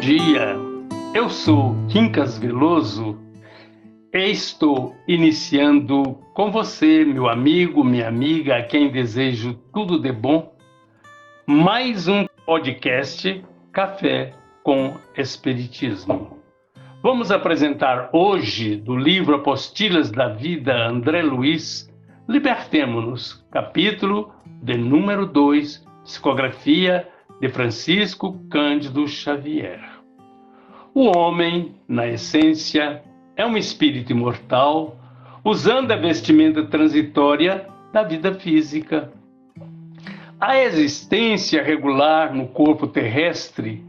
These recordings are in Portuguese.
dia, eu sou Quincas Veloso e estou iniciando com você, meu amigo, minha amiga, a quem desejo tudo de bom, mais um podcast Café com Espiritismo. Vamos apresentar hoje do livro Apostilas da Vida André Luiz, Libertemo-nos, capítulo de número 2, psicografia de Francisco Cândido Xavier. O homem, na essência, é um espírito imortal, usando a vestimenta transitória da vida física. A existência regular no corpo terrestre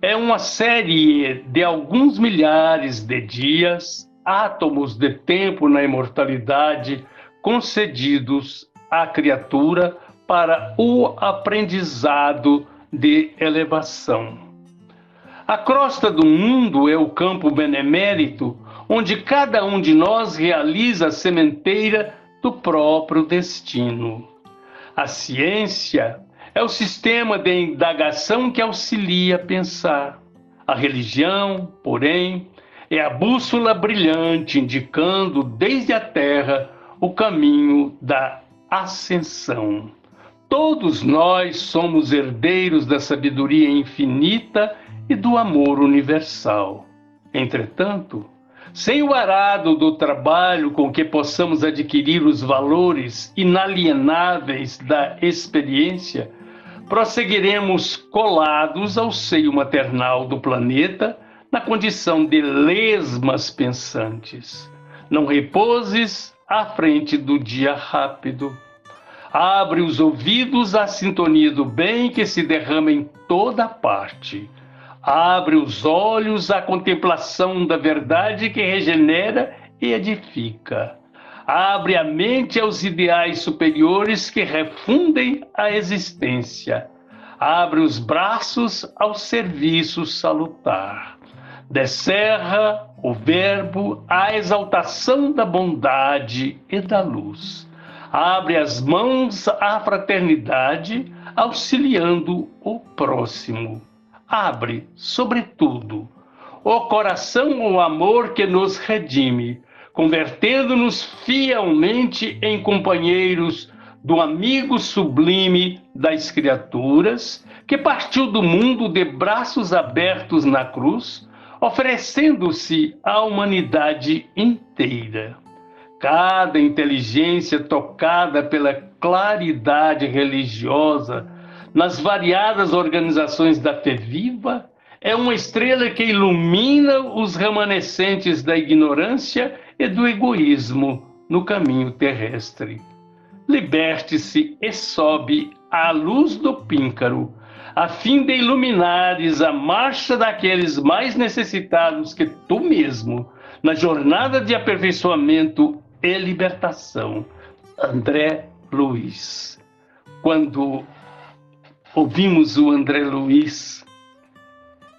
é uma série de alguns milhares de dias, átomos de tempo na imortalidade concedidos à criatura para o aprendizado de elevação. A crosta do mundo é o campo benemérito onde cada um de nós realiza a sementeira do próprio destino. A ciência é o sistema de indagação que auxilia a pensar. A religião, porém, é a bússola brilhante indicando desde a terra o caminho da ascensão. Todos nós somos herdeiros da sabedoria infinita e do amor universal. Entretanto, sem o arado do trabalho com que possamos adquirir os valores inalienáveis da experiência, prosseguiremos colados ao seio maternal do planeta na condição de lesmas pensantes. Não repouses à frente do dia rápido Abre os ouvidos à sintonia do bem que se derrama em toda parte. Abre os olhos à contemplação da verdade que regenera e edifica. Abre a mente aos ideais superiores que refundem a existência. Abre os braços ao serviço salutar. Descerra o Verbo à exaltação da bondade e da luz abre as mãos à fraternidade, auxiliando o próximo. Abre, sobretudo, o coração ao amor que nos redime, convertendo-nos fielmente em companheiros do amigo sublime das criaturas, que partiu do mundo de braços abertos na cruz, oferecendo-se à humanidade inteira. Cada inteligência tocada pela claridade religiosa nas variadas organizações da fé viva é uma estrela que ilumina os remanescentes da ignorância e do egoísmo no caminho terrestre. Liberte-se e sobe à luz do píncaro, a fim de iluminares a marcha daqueles mais necessitados que tu mesmo, na jornada de aperfeiçoamento e libertação. André Luiz. Quando ouvimos o André Luiz.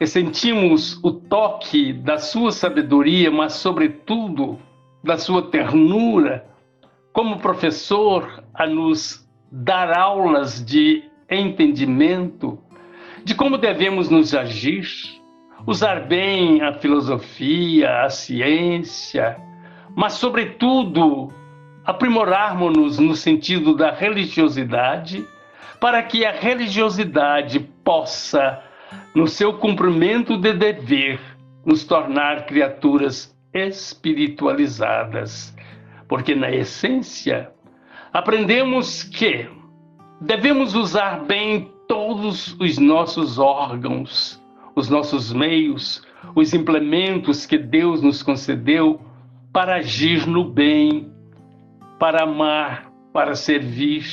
Sentimos o toque da sua sabedoria, mas sobretudo da sua ternura, como professor a nos dar aulas de entendimento de como devemos nos agir, usar bem a filosofia, a ciência, mas, sobretudo, aprimorarmos-nos no sentido da religiosidade, para que a religiosidade possa, no seu cumprimento de dever, nos tornar criaturas espiritualizadas. Porque, na essência, aprendemos que devemos usar bem todos os nossos órgãos, os nossos meios, os implementos que Deus nos concedeu para agir no bem, para amar, para servir,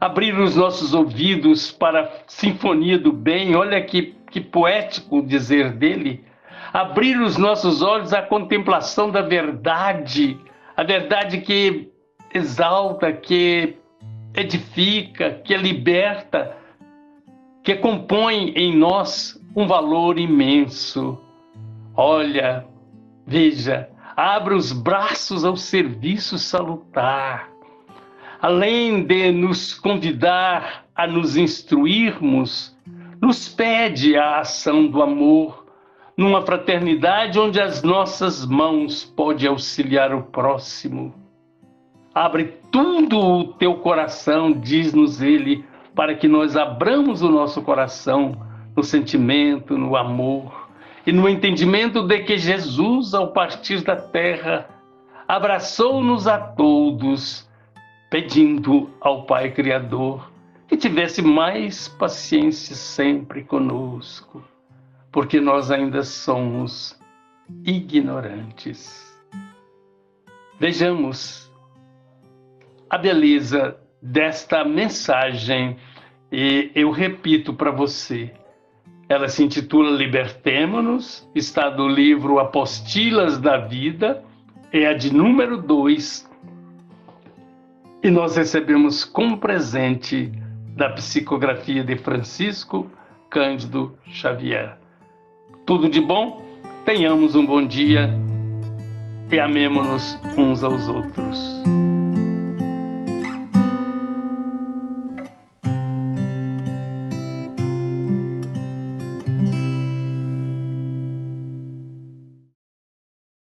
abrir os nossos ouvidos para a sinfonia do bem. Olha que, que poético dizer dele. Abrir os nossos olhos à contemplação da verdade, a verdade que exalta, que edifica, que liberta, que compõe em nós um valor imenso. Olha, veja, abre os braços ao serviço salutar. Além de nos convidar a nos instruirmos, nos pede a ação do amor, numa fraternidade onde as nossas mãos podem auxiliar o próximo. Abre tudo o teu coração, diz-nos ele, para que nós abramos o nosso coração no sentimento, no amor e no entendimento de que Jesus, ao partir da terra, abraçou-nos a todos, pedindo ao Pai Criador que tivesse mais paciência sempre conosco, porque nós ainda somos ignorantes. Vejamos a beleza desta mensagem e eu repito para você. Ela se intitula Libertemo-nos, está do livro Apostilas da Vida, é a de número 2. E nós recebemos como presente da psicografia de Francisco Cândido Xavier. Tudo de bom, tenhamos um bom dia e amemos-nos uns aos outros.